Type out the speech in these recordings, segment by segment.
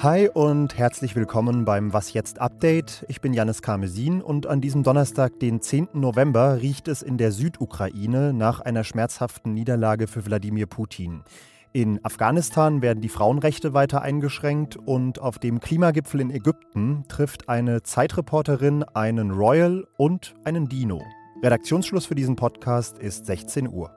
Hi und herzlich willkommen beim Was jetzt Update. Ich bin Janis Karmesin und an diesem Donnerstag, den 10. November, riecht es in der Südukraine nach einer schmerzhaften Niederlage für Wladimir Putin. In Afghanistan werden die Frauenrechte weiter eingeschränkt und auf dem Klimagipfel in Ägypten trifft eine Zeitreporterin einen Royal und einen Dino. Redaktionsschluss für diesen Podcast ist 16 Uhr.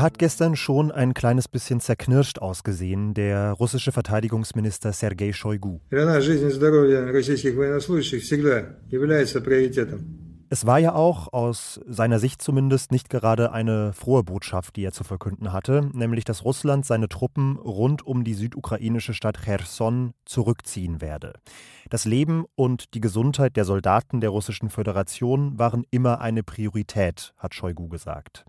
Er hat gestern schon ein kleines bisschen zerknirscht ausgesehen, der russische Verteidigungsminister Sergei Shoigu. Es war ja auch aus seiner Sicht zumindest nicht gerade eine frohe Botschaft, die er zu verkünden hatte, nämlich dass Russland seine Truppen rund um die südukrainische Stadt Cherson zurückziehen werde. Das Leben und die Gesundheit der Soldaten der Russischen Föderation waren immer eine Priorität, hat Shoigu gesagt.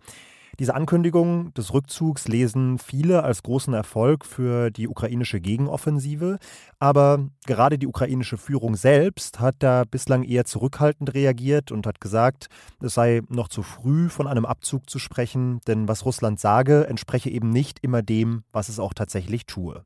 Diese Ankündigung des Rückzugs lesen viele als großen Erfolg für die ukrainische Gegenoffensive, aber gerade die ukrainische Führung selbst hat da bislang eher zurückhaltend reagiert und hat gesagt, es sei noch zu früh von einem Abzug zu sprechen, denn was Russland sage, entspreche eben nicht immer dem, was es auch tatsächlich tue.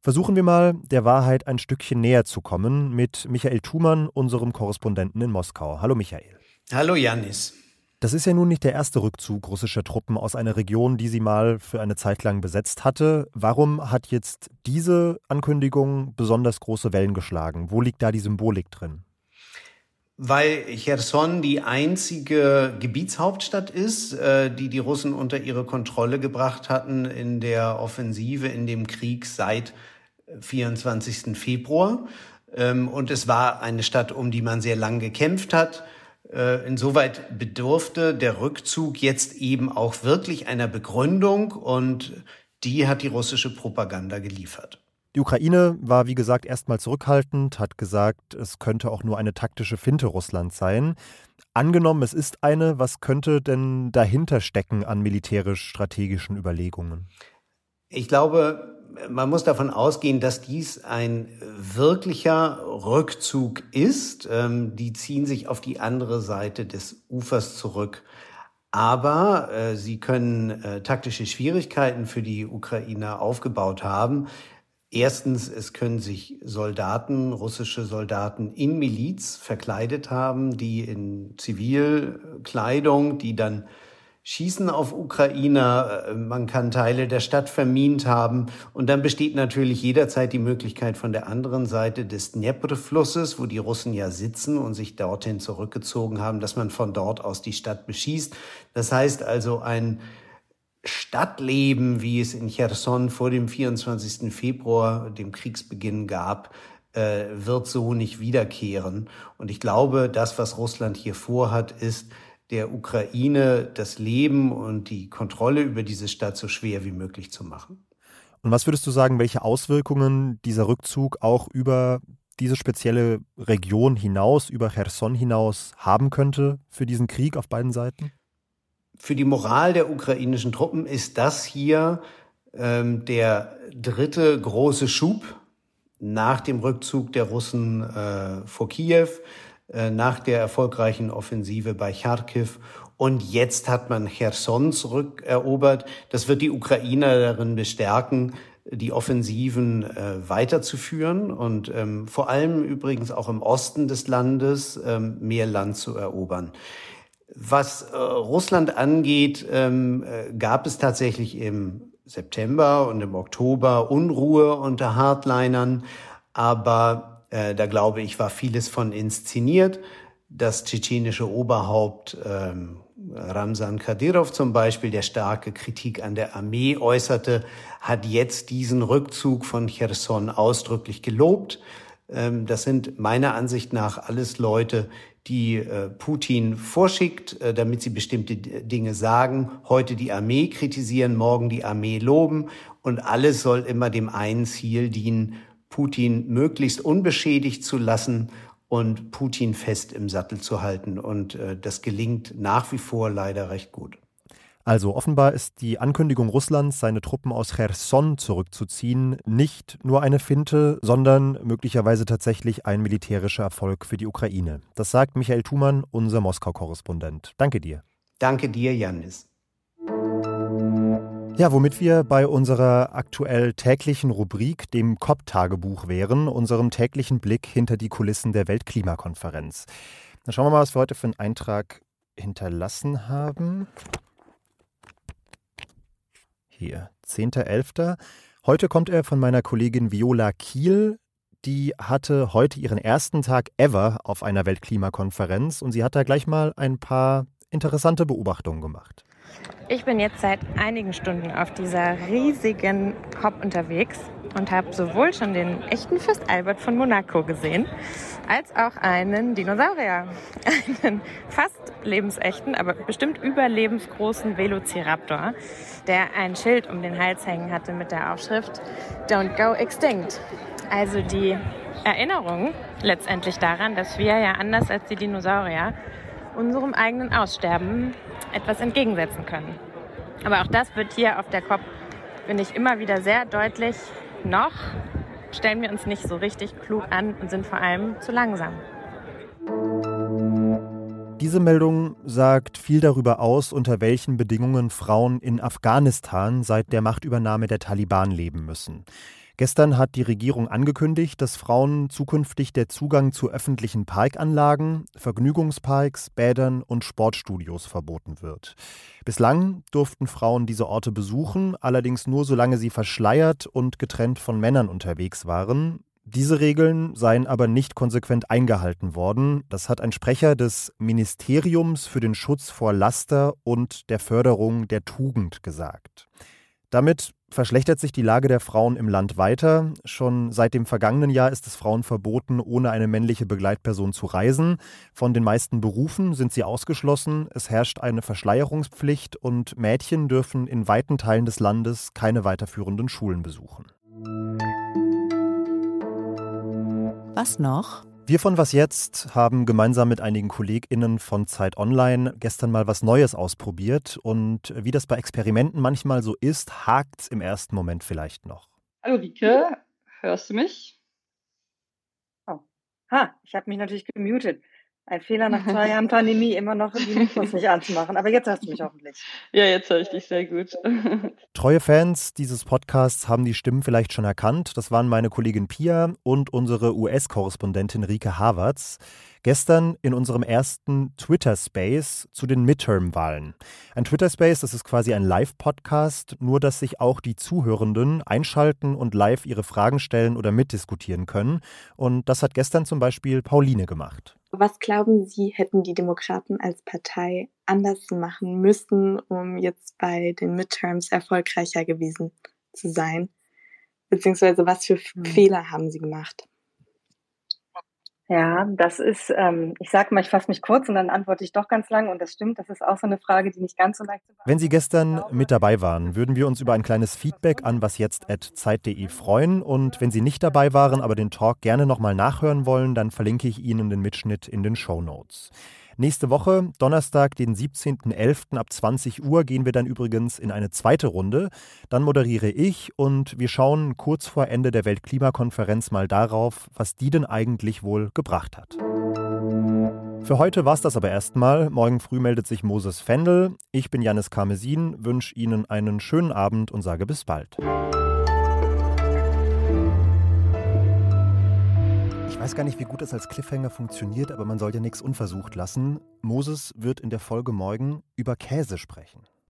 Versuchen wir mal, der Wahrheit ein Stückchen näher zu kommen mit Michael Thumann, unserem Korrespondenten in Moskau. Hallo Michael. Hallo Janis. Das ist ja nun nicht der erste Rückzug russischer Truppen aus einer Region, die sie mal für eine Zeit lang besetzt hatte. Warum hat jetzt diese Ankündigung besonders große Wellen geschlagen? Wo liegt da die Symbolik drin? Weil Cherson die einzige Gebietshauptstadt ist, äh, die die Russen unter ihre Kontrolle gebracht hatten in der Offensive, in dem Krieg seit 24. Februar. Ähm, und es war eine Stadt, um die man sehr lang gekämpft hat äh, insoweit bedurfte der Rückzug jetzt eben auch wirklich einer Begründung und die hat die russische Propaganda geliefert. Die Ukraine war, wie gesagt, erstmal zurückhaltend, hat gesagt, es könnte auch nur eine taktische Finte Russlands sein. Angenommen, es ist eine, was könnte denn dahinter stecken an militärisch-strategischen Überlegungen? Ich glaube, man muss davon ausgehen, dass dies ein wirklicher Rückzug ist. Ähm, die ziehen sich auf die andere Seite des Ufers zurück. Aber äh, sie können äh, taktische Schwierigkeiten für die Ukrainer aufgebaut haben. Erstens, es können sich Soldaten, russische Soldaten in Miliz verkleidet haben, die in Zivilkleidung, die dann schießen auf Ukrainer, äh, man kann Teile der Stadt vermint haben und dann besteht natürlich jederzeit die Möglichkeit von der anderen Seite des Dnepr-Flusses, wo die Russen ja sitzen und sich dorthin zurückgezogen haben, dass man von dort aus die Stadt beschießt. Das heißt also ein Stadtleben, wie es in Cherson vor dem 24. Februar, dem Kriegsbeginn gab, äh, wird so nicht wiederkehren. Und ich glaube, das, was Russland hier vorhat, ist, der Ukraine das Leben und die Kontrolle über diese Stadt so schwer wie möglich zu machen. Und was würdest du sagen, welche Auswirkungen dieser Rückzug auch über diese spezielle Region hinaus, über Cherson hinaus haben könnte für diesen Krieg auf beiden Seiten? Für die Moral der ukrainischen Truppen ist das hier ähm, der dritte große Schub nach dem Rückzug der Russen äh, vor Kiew. Äh, nach der erfolgreichen Offensive bei Charkiw. Und jetzt hat man Cherson zurückerobert. Das wird die Ukrainer darin bestärken, die Offensiven äh, weiterzuführen und ähm, vor allem übrigens auch im Osten des Landes ähm, mehr Land zu erobern. Was äh, Russland angeht, ähm, äh, gab es tatsächlich im September und im Oktober Unruhe unter Hardlinern, aber äh, da glaube ich, war vieles von inszeniert. Das tschetschenische Oberhaupt ähm, Ramsan Kadyrov zum Beispiel, der starke Kritik an der Armee äußerte, hat jetzt diesen Rückzug von Cherson ausdrücklich gelobt. Ähm, das sind meiner Ansicht nach alles Leute, die äh, Putin vorschickt, äh, damit sie bestimmte Dinge sagen. Heute die Armee kritisieren, morgen die Armee loben. Und alles soll immer dem einen Ziel dienen, Putin möglichst unbeschädigt zu lassen und Putin fest im Sattel zu halten. Und äh, das gelingt nach wie vor leider recht gut. Also offenbar ist die Ankündigung Russlands, seine Truppen aus Cherson zurückzuziehen, nicht nur eine Finte, sondern möglicherweise tatsächlich ein militärischer Erfolg für die Ukraine. Das sagt Michael Thumann, unser Moskau-Korrespondent. Danke dir. Danke dir, Janis. Ja, womit wir bei unserer aktuell täglichen Rubrik, dem COP-Tagebuch wären, unserem täglichen Blick hinter die Kulissen der Weltklimakonferenz. Dann schauen wir mal, was wir heute für einen Eintrag hinterlassen haben. Hier, 10.11. Heute kommt er von meiner Kollegin Viola Kiel. Die hatte heute ihren ersten Tag ever auf einer Weltklimakonferenz und sie hat da gleich mal ein paar interessante Beobachtungen gemacht. Ich bin jetzt seit einigen Stunden auf dieser riesigen COP unterwegs und habe sowohl schon den echten Fürst Albert von Monaco gesehen, als auch einen Dinosaurier. Einen fast lebensechten, aber bestimmt überlebensgroßen Velociraptor, der ein Schild um den Hals hängen hatte mit der Aufschrift Don't Go Extinct. Also die Erinnerung letztendlich daran, dass wir ja anders als die Dinosaurier unserem eigenen Aussterben etwas entgegensetzen können. Aber auch das wird hier auf der COP, finde ich, immer wieder sehr deutlich. Noch stellen wir uns nicht so richtig klug an und sind vor allem zu langsam. Diese Meldung sagt viel darüber aus, unter welchen Bedingungen Frauen in Afghanistan seit der Machtübernahme der Taliban leben müssen. Gestern hat die Regierung angekündigt, dass Frauen zukünftig der Zugang zu öffentlichen Parkanlagen, Vergnügungsparks, Bädern und Sportstudios verboten wird. Bislang durften Frauen diese Orte besuchen, allerdings nur solange sie verschleiert und getrennt von Männern unterwegs waren. Diese Regeln seien aber nicht konsequent eingehalten worden. Das hat ein Sprecher des Ministeriums für den Schutz vor Laster und der Förderung der Tugend gesagt. Damit verschlechtert sich die Lage der Frauen im Land weiter. Schon seit dem vergangenen Jahr ist es Frauen verboten, ohne eine männliche Begleitperson zu reisen. Von den meisten Berufen sind sie ausgeschlossen. Es herrscht eine Verschleierungspflicht und Mädchen dürfen in weiten Teilen des Landes keine weiterführenden Schulen besuchen. Was noch? Wir von Was Jetzt haben gemeinsam mit einigen KollegInnen von Zeit Online gestern mal was Neues ausprobiert. Und wie das bei Experimenten manchmal so ist, hakt es im ersten Moment vielleicht noch. Hallo Rike, hörst du mich? Oh. Ha, ich habe mich natürlich gemutet. Ein Fehler nach zwei Jahren Pandemie, immer noch die Mikros nicht anzumachen. Aber jetzt hast du mich hoffentlich. Ja, jetzt höre ich dich sehr gut. Treue Fans dieses Podcasts haben die Stimmen vielleicht schon erkannt. Das waren meine Kollegin Pia und unsere US-Korrespondentin Rike Havertz. Gestern in unserem ersten Twitter-Space zu den Midterm-Wahlen. Ein Twitter-Space, das ist quasi ein Live-Podcast, nur dass sich auch die Zuhörenden einschalten und live ihre Fragen stellen oder mitdiskutieren können. Und das hat gestern zum Beispiel Pauline gemacht. Was glauben Sie, hätten die Demokraten als Partei anders machen müssen, um jetzt bei den Midterms erfolgreicher gewesen zu sein? Beziehungsweise was für hm. Fehler haben Sie gemacht? Ja, das ist, ähm, ich sage mal, ich fasse mich kurz und dann antworte ich doch ganz lang. Und das stimmt, das ist auch so eine Frage, die nicht ganz so leicht zu Wenn Sie gestern mit dabei waren, würden wir uns über ein kleines Feedback an wasjetzt.zeit.de freuen. Und wenn Sie nicht dabei waren, aber den Talk gerne nochmal nachhören wollen, dann verlinke ich Ihnen den Mitschnitt in den Show Notes. Nächste Woche, Donnerstag, den 17.11. ab 20 Uhr, gehen wir dann übrigens in eine zweite Runde. Dann moderiere ich und wir schauen kurz vor Ende der Weltklimakonferenz mal darauf, was die denn eigentlich wohl gebracht hat. Für heute war es das aber erstmal. Morgen früh meldet sich Moses Fendel. Ich bin Janis Karmesin, wünsche Ihnen einen schönen Abend und sage bis bald. Weiß gar nicht, wie gut das als Cliffhanger funktioniert, aber man soll ja nichts unversucht lassen. Moses wird in der Folge morgen über Käse sprechen.